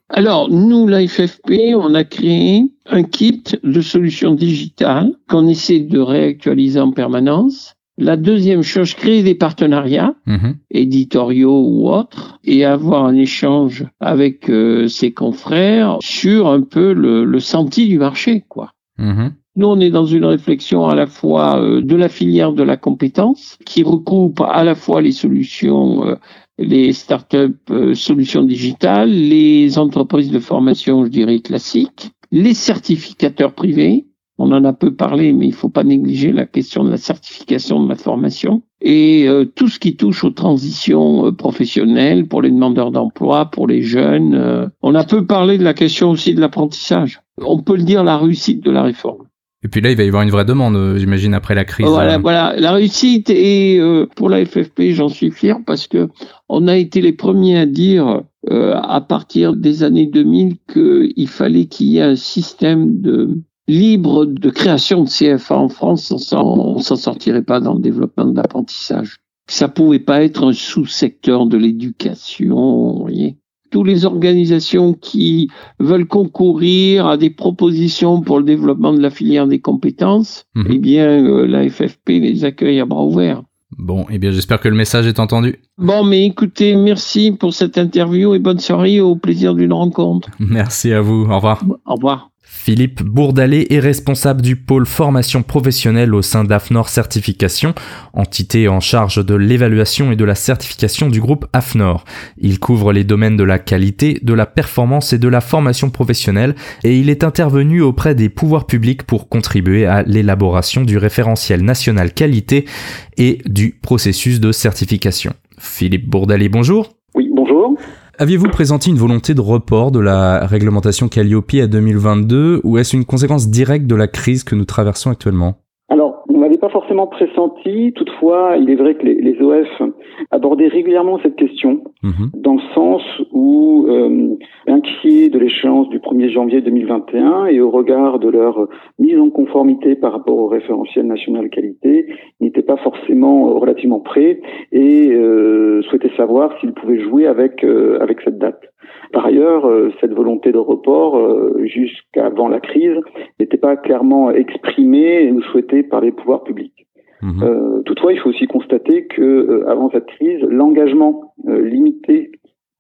Alors, nous, la FFP, on a créé un kit de solutions digitales qu'on essaie de réactualiser en permanence. La deuxième chose, créer des partenariats mhm. éditoriaux ou autres et avoir un échange avec euh, ses confrères sur un peu le, senti du marché, quoi. Mhm. Nous, on est dans une réflexion à la fois euh, de la filière de la compétence, qui recoupe à la fois les solutions, euh, les startups euh, solutions digitales, les entreprises de formation, je dirais, classiques, les certificateurs privés. On en a peu parlé, mais il ne faut pas négliger la question de la certification de la formation et tout ce qui touche aux transitions professionnelles pour les demandeurs d'emploi, pour les jeunes. on a peu parlé de la question aussi de l'apprentissage. On peut le dire la réussite de la réforme. Et puis là, il va y avoir une vraie demande, euh, j'imagine, après la crise. Voilà, euh. voilà. La réussite et euh, pour la FFP, j'en suis fier parce que on a été les premiers à dire à partir des années 2000 qu'il fallait qu'il y ait un système de libre de création de CFA en France. On s'en sortirait pas dans le développement de l'apprentissage. Ça pouvait pas être un sous-secteur de l'éducation, vous voyez toutes les organisations qui veulent concourir à des propositions pour le développement de la filière des compétences, mhm. eh bien, euh, la FFP les accueille à bras ouverts. Bon, eh bien, j'espère que le message est entendu. Bon, mais écoutez, merci pour cette interview et bonne soirée, au plaisir d'une rencontre. Merci à vous, au revoir. Au revoir. Philippe Bourdalet est responsable du pôle formation professionnelle au sein d'AFNOR Certification, entité en charge de l'évaluation et de la certification du groupe AFNOR. Il couvre les domaines de la qualité, de la performance et de la formation professionnelle et il est intervenu auprès des pouvoirs publics pour contribuer à l'élaboration du référentiel national qualité et du processus de certification. Philippe Bourdalet, bonjour. Aviez-vous présenté une volonté de report de la réglementation Calliope à 2022 ou est-ce une conséquence directe de la crise que nous traversons actuellement? Pas forcément pressenti. Toutefois, il est vrai que les, OF abordaient régulièrement cette question, mhm. dans le sens où, euh, inquiets de l'échéance du 1er janvier 2021 et au regard de leur mise en conformité par rapport au référentiel national qualité, ils n'étaient pas forcément relativement prêts et euh, souhaitaient savoir s'ils pouvaient jouer avec, euh, avec cette date. Par ailleurs, euh, cette volonté de report, euh, jusqu'avant la crise, n'était pas clairement exprimée ou souhaitée par les pouvoirs publics. Mhm. Euh, toutefois, il faut aussi constater que avant cette crise, l'engagement limité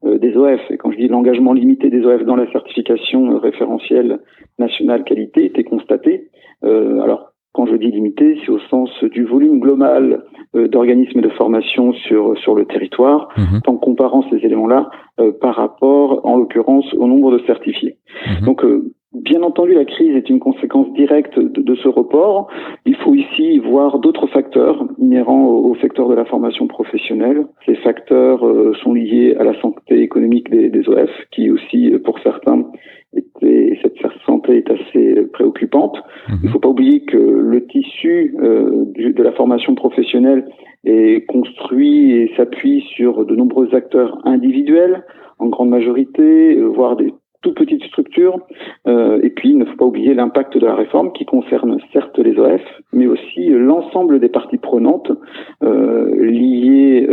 des OF, et quand je dis l'engagement limité des OF dans la certification référentielle nationale qualité, était constaté. alors, quand je dis limité, c'est au sens du volume global euh, d'organismes de formation sur sur le territoire, mhm. en comparant ces éléments-là euh, par rapport, en l'occurrence, au nombre de certifiés. Mhm. Donc euh, Bien entendu, la crise est une conséquence directe de, ce report. Il faut ici voir d'autres facteurs inhérents au, secteur de la formation professionnelle. Ces facteurs sont liés à la santé économique des, des OF, qui aussi, pour certains, était, cette santé est assez préoccupante. Mhm. Il ne faut pas oublier que le tissu euh, de la formation professionnelle est construit et s'appuie sur de nombreux acteurs individuels, en grande majorité, euh, voire des toutes petites structures. Euh, et puis, il ne faut pas oublier l'impact de la réforme qui concerne certes les OF, mais aussi l'ensemble des parties prenantes liées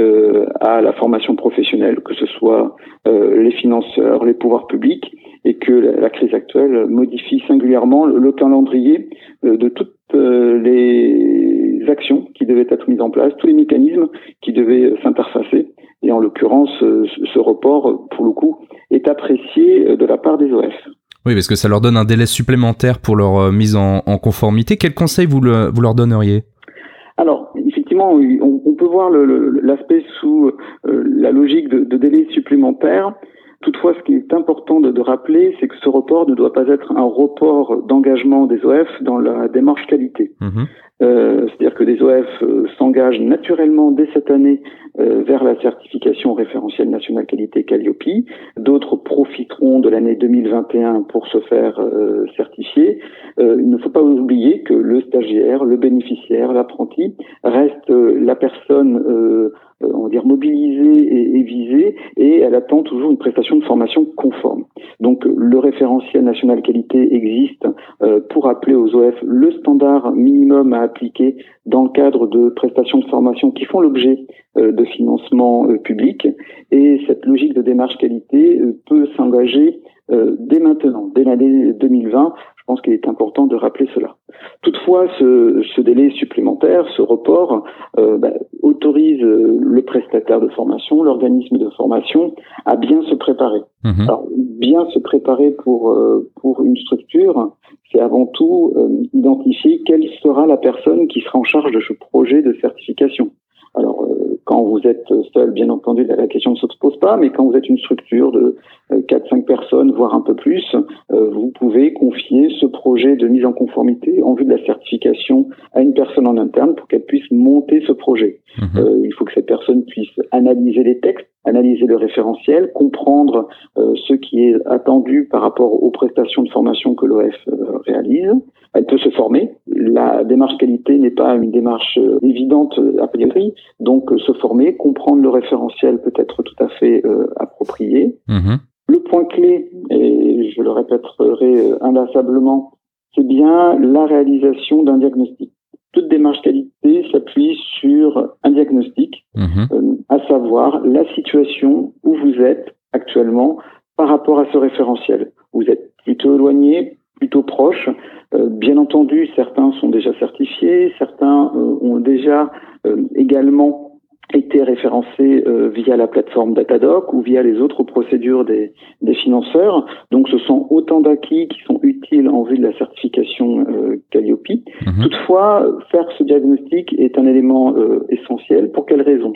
à la formation professionnelle, que ce soit les financeurs, les pouvoirs publics, et que la, crise actuelle modifie singulièrement le, calendrier euh, de toutes euh, les actions qui devaient être mises en place, tous les mécanismes qui devaient s'interfacer. Et en l'occurrence, euh, ce report, pour le coup, est apprécié de la part des OF. Oui, parce que ça leur donne un délai supplémentaire pour leur mise en, conformité. Quel conseil vous, vous leur donneriez? Alors, effectivement, on, peut voir l'aspect sous la logique de, de délai supplémentaire. Toutefois, ce qui est important de, rappeler, c'est que ce report ne doit pas être un report d'engagement des OF dans la démarche qualité. Mhm. Euh, c'est-à-dire que les OF euh, s'engagent naturellement dès cette année euh, vers la certification référentielle nationale qualité Calliope. D'autres profiteront de l'année 2021 pour se faire certifier. il ne faut pas oublier que le stagiaire, le bénéficiaire, l'apprenti reste la personne euh, on va dire mobilisée et, visée et elle attend toujours une prestation de formation conforme. Donc le référentiel national qualité existe euh, pour appeler aux OF le standard minimum à appliquer dans le cadre de prestations de formation qui font l'objet euh, de financement public et cette logique de démarche qualité peut s'engager dès maintenant, dès l'année 2020. Je pense qu'il est important de rappeler cela. Toutefois, ce, délai supplémentaire, ce report, euh, bah, autorise euh, le prestataire de formation, l'organisme de formation, à bien se préparer. Mhm. Alors, bien se préparer pour euh, pour une structure, c'est avant tout identifier quelle sera la personne qui sera en charge de ce projet de certification. Alors, quand vous êtes seul, bien entendu, la question ne se pose pas, mais quand vous êtes une structure de 4-5 euh, personnes, voire un peu plus, euh, vous pouvez confier ce projet de mise en conformité en vue de la certification à une personne en interne pour qu'elle puisse monter ce projet. Mhm. Euh, il faut que cette personne puisse analyser les textes, analyser le référentiel, comprendre ce qui est attendu par rapport aux prestations de formation que l'OF réalise. Elle peut se former. La démarche qualité n'est pas une démarche évidente a priori, donc se former, comprendre le référentiel peut être tout à fait approprié. Mhm. Le point clé, et je le répéterai euh, inlassablement, c'est bien la réalisation d'un diagnostic. Toute démarche qualité s'appuie sur un diagnostic, mhm. euh, à savoir la situation où vous êtes actuellement par rapport à ce référentiel. Vous êtes plutôt éloigné, plutôt proche. Euh, bien entendu, certains sont déjà certifiés, certains ont déjà également été référencés euh, via la plateforme Datadoc ou via les autres procédures des, des financeurs. Donc ce sont autant d'acquis qui sont utiles en vue de la certification euh, Calliope. Mhm. Toutefois, faire ce diagnostic est un élément euh, essentiel. Pour quelle raison?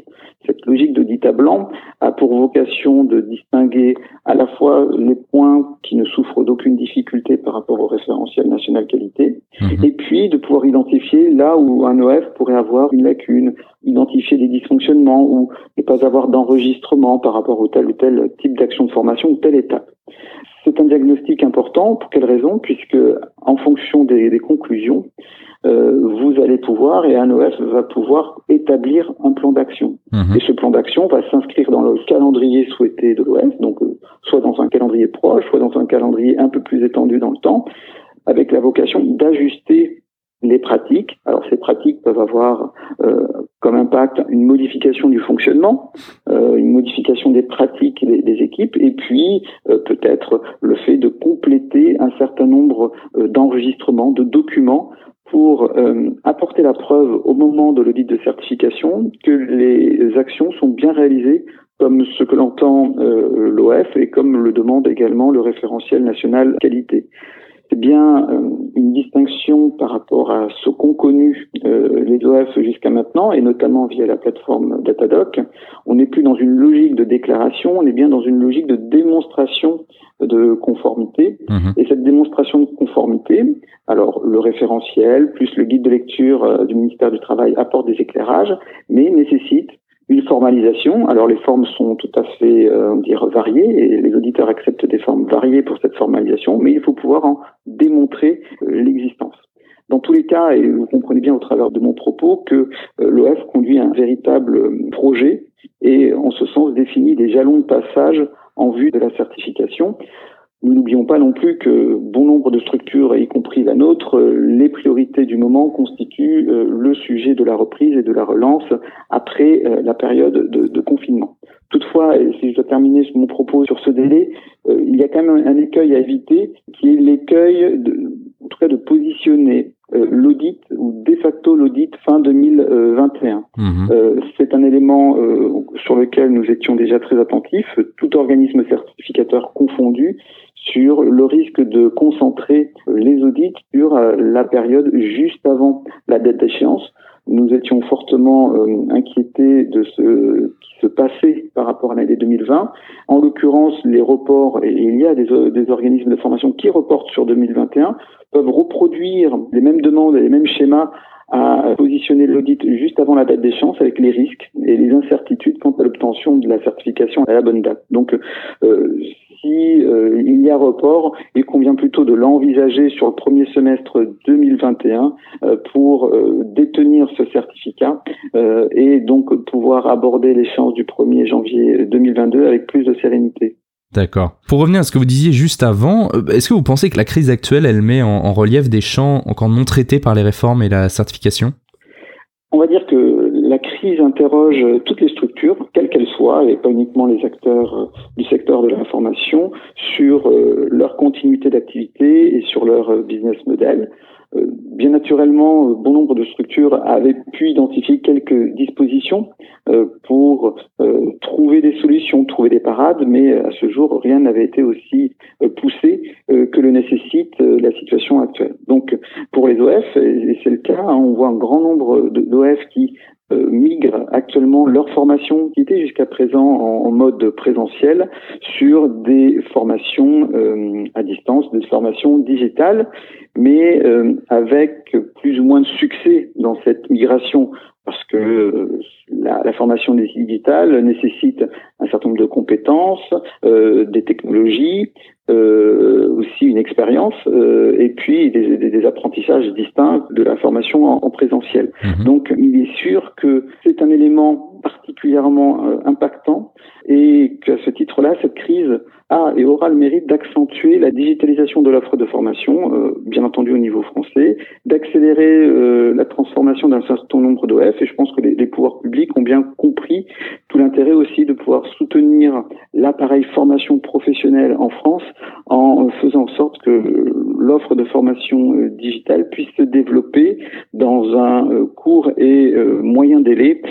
Cette logique d'audit à blanc a pour vocation de distinguer à la fois les points qui ne souffrent d'aucune difficulté par rapport au référentiel national qualité, mhm. et puis de pouvoir identifier là où un OF pourrait avoir une lacune, identifier des dysfonctionnements ou ne pas avoir d'enregistrement par rapport au tel ou tel type d'action de formation ou telle étape. C'est un diagnostic important. Pour quelle raison? Puisque en fonction des, conclusions, euh, vous allez pouvoir et un OF va pouvoir établir un plan d'action. Mhm. Et ce plan d'action va s'inscrire dans le calendrier souhaité de l'OF, donc euh, soit dans un calendrier proche, soit dans un calendrier un peu plus étendu dans le temps, avec la vocation d'ajuster les pratiques. Alors ces pratiques peuvent avoir euh, comme impact une modification du fonctionnement, euh, une modification des pratiques des, équipes, et puis euh, peut-être le fait de compléter un certain nombre d'enregistrements, de documents pour apporter la preuve au moment de l'audit de certification que les actions sont bien réalisées comme ce que l'entend l'OF et comme le demande également le référentiel national qualité c'est bien euh, une distinction par rapport à ce qu'ont connu euh, les OF jusqu'à maintenant, et notamment via la plateforme Datadoc. On n'est plus dans une logique de déclaration, on est bien dans une logique de démonstration de conformité. Mhm. Et cette démonstration de conformité, alors le référentiel plus le guide de lecture euh, du ministère du Travail apporte des éclairages, mais nécessite une formalisation. Alors les formes sont tout à fait, euh, dire, variées et les auditeurs acceptent des formes variées pour cette formalisation, mais il faut pouvoir en démontrer euh, l'existence. Dans tous les cas, et vous comprenez bien au travers de mon propos, que euh, l'OF conduit un véritable euh, projet et en ce sens définit des jalons de passage en vue de la certification. Nous n'oublions pas non plus que bon nombre de structures, y compris la nôtre, euh, les priorités du moment constituent euh, le sujet de la reprise et de la relance après euh, la période de, confinement. Toutefois, si je dois terminer mon propos sur ce délai, il y a quand même un écueil à éviter, qui est l'écueil, en tout cas, de positionner l'audit ou de facto l'audit fin 2021. Mmh. c'est un élément sur lequel nous étions déjà très attentifs, tout organisme certificateur confondu, sur le risque de concentrer les audits sur euh, la période juste avant la date d'échéance. nous étions fortement inquiétés de ce qui se passait par rapport à l'année 2020. En l'occurrence, les reports, et il y a des, des organismes de formation qui reportent sur 2021, peuvent reproduire les mêmes demandes et les mêmes schémas à positionner l'audit juste avant la date d'échéance avec les risques et les incertitudes quant à l'obtention de la certification à la bonne date. Donc, euh, si euh, il y a report, il convient plutôt de l'envisager sur le premier semestre 2021 euh, pour euh, détenir ce certificat et donc pouvoir aborder l'échéance du 1er janvier 2022 avec plus de sérénité. D'accord. Pour revenir à ce que vous disiez juste avant, euh, est-ce que vous pensez que la crise actuelle, elle met en, relief des champs encore non traités par les réformes et la certification? On va dire que la crise interroge toutes les structures, quelles qu'elles soient, et pas uniquement les acteurs euh, du secteur de l'information, sur euh, leur continuité d'activité et sur leur business model. Euh, bien naturellement, euh, bon nombre de structures avaient pu identifier quelques dispositions euh, pour trouver des solutions, trouver des parades, mais à ce jour, rien n'avait été aussi poussé que le nécessite la situation actuelle. Donc, pour les OF, et c'est le cas, hein, on voit un grand nombre d'OF qui migrent actuellement leur formation qui était jusqu'à présent en, mode présentiel sur des formations euh, à distance, des formations digitales, mais euh, avec plus ou moins de succès dans cette migration parce que la, la, formation digitale nécessite un certain nombre de compétences, des technologies, euh, aussi une expérience euh, et puis des, des, apprentissages distincts de la formation en, présentiel. Mhm. Donc il est sûr que c'est un élément particulièrement euh, impactant et qu'à ce titre-là, cette crise a et aura le mérite d'accentuer la digitalisation de l'offre de formation, euh, bien entendu au niveau français, d'accélérer euh, la transformation d'un certain nombre d'OF et je pense que les, pouvoirs publics ont bien compris tout l'intérêt aussi de pouvoir soutenir l'appareil formation professionnelle en France en faisant en sorte que l'offre de formation euh, digitale puisse se développer dans un court et moyen délai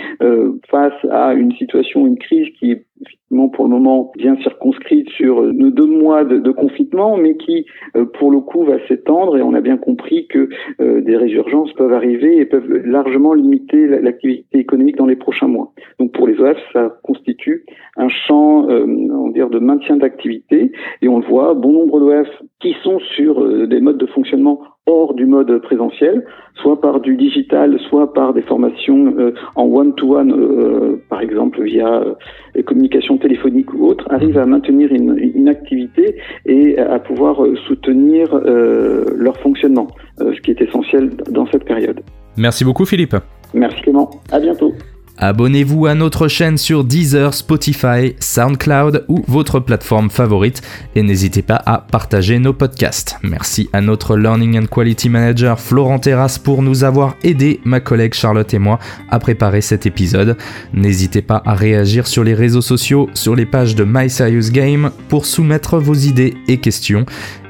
à une situation, une crise qui est effectivement pour le moment bien circonscrite sur euh, nos deux mois de, confinement, mais qui euh, pour le coup va s'étendre et on a bien compris que euh, des résurgences peuvent arriver et peuvent largement limiter l'activité économique dans les prochains mois. Donc pour les OF, ça constitue un champ on dire, de maintien d'activité et on le voit, bon nombre d'OF qui sont sur des modes de fonctionnement hors du mode présentiel, soit par du digital, soit par des formations euh, en one-to-one, euh, par exemple via euh, les communications téléphoniques ou autres, arrivent à maintenir une, une activité et à pouvoir soutenir leur fonctionnement, ce qui est essentiel dans cette période. Merci beaucoup Philippe. Merci Clément, à bientôt. Abonnez-vous à notre chaîne sur Deezer, Spotify, SoundCloud ou votre plateforme favorite et n'hésitez pas à partager nos podcasts. Merci à notre Learning and Quality Manager Florent Terrasse pour nous avoir aidé, ma collègue Charlotte et moi, à préparer cet épisode. N'hésitez pas à réagir sur les réseaux sociaux, sur les pages de My Serious Game pour soumettre vos idées et questions.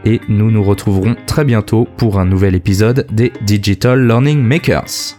Et nous nous retrouverons très bientôt pour un nouvel épisode des Digital Learning Makers.